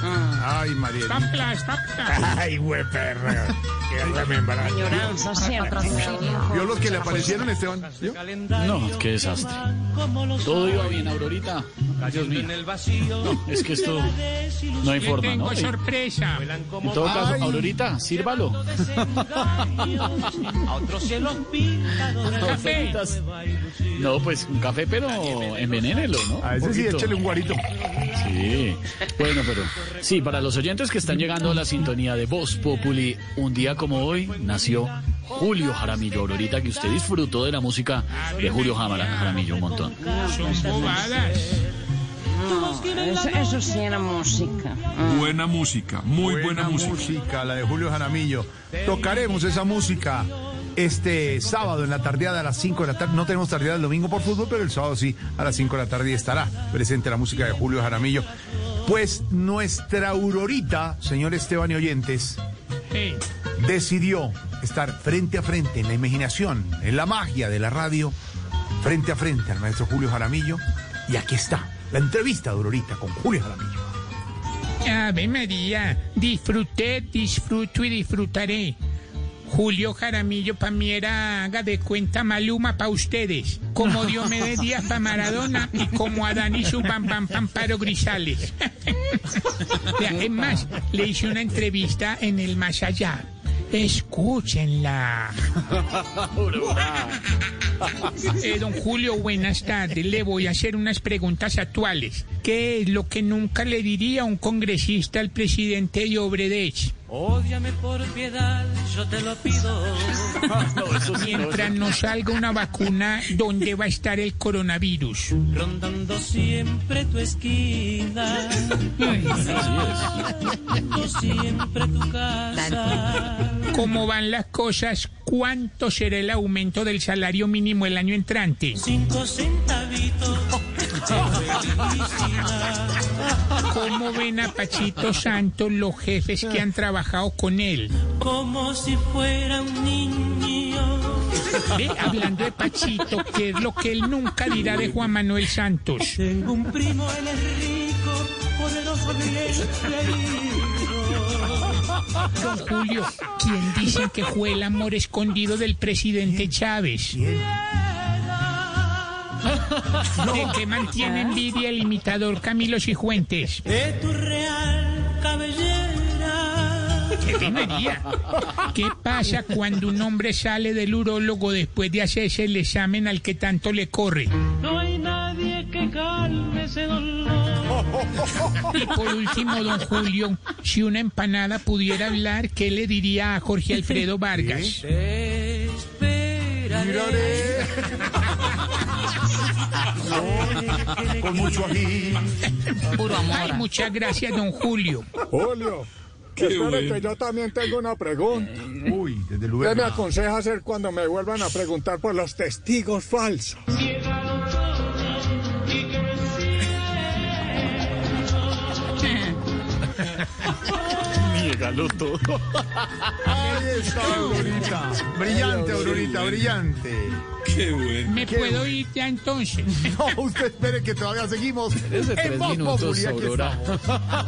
ahí. Ay, María. Estapla, estapla. Ay, güey, perra. Qué remembranza. Añoranza siempre. ¿Vio los que le aparecieron, Esteban? ¿Vio? No, qué desastre. Todo iba bien, Aurorita. Dios mío. No, es que esto no hay forma, ¿no? tengo sorpresa. En todo caso. Aurorita, sírvalo. Café. No, pues un café, pero envenénelo, ¿no? A ese Un sí, échale un guarito. Sí. Bueno, pero sí, para los oyentes que están llegando a la sintonía de Voz Populi, un día como hoy nació Julio Jaramillo. Aurorita, que usted disfrutó de la música de Julio Jara- Jaramillo un montón. Son bobadas. Eso, eso sí era música. Mm. Buena música, muy buena, música. la de Julio Jaramillo. Tocaremos esa música este sábado en la tardeada a las 5 de la tarde. No tenemos tardeada el domingo por fútbol, pero el sábado sí, a las 5 de la tarde estará presente la música de Julio Jaramillo. Pues nuestra Aurorita, señor Esteban y oyentes, decidió estar frente a frente en la imaginación, en la magia de la radio, frente a frente al maestro Julio Jaramillo. Y aquí está, la entrevista de Aurorita con Julio Jaramillo. Ave María, disfruté, disfruto y disfrutaré. Julio Jaramillo para mí era, haga de cuenta, Maluma para ustedes. Como Diomedes Díaz para Maradona y como Adán y su pam pam Pamparo Grisales. Es más, le hice una entrevista en el Más Allá. Escúchenla. Eh, don Julio, buenas tardes. Le voy a hacer unas preguntas actuales. ¿Qué es lo que nunca le diría un congresista al presidente de Obredech? Ódiame por piedad, yo te lo pido. Mientras no salga una vacuna, ¿dónde va a estar el coronavirus? Rondando siempre tu esquina, rondando siempre tu casa. ¿Cómo van las cosas? ¿Cuánto será el aumento del salario mínimo el año entrante? Cinco centavitos. ¿Cómo ven a Pachito Santos los jefes que han trabajado con él? Como si fuera un niño. Ve, hablando de Pachito, ¿qué es lo que él nunca dirá de Juan Manuel Santos? Tengo un primo, él es rico, poderoso bien querido. Don Julio, ¿quién dicen que fue el amor escondido del presidente Chávez? ¿De qué mantiene envidia el imitador Camilo Cifuentes? De tu real cabellera. ¿Qué temería? ¿Qué pasa cuando un hombre sale del urólogo después de hacerse el examen al que tanto le corre? No hay nadie que calme ese dolor. Y por último, don Julio, si una empanada pudiera hablar, ¿qué le diría a Jorge Alfredo Vargas? Te esperaré. Con mucho ají. Ay, muchas gracias, don Julio. Julio, espere que yo también tengo una pregunta. Uy, desde ¿Qué luego. me aconseja hacer cuando me vuelvan a preguntar por los testigos falsos? Niégalo todo. Ahí está, Aurorita. Brillante, Aurorita, brillante. ¿Me puedo ir ya entonces? No, usted espere que todavía seguimos en tres Voz minutos, Populi, aquí Aurora. estamos.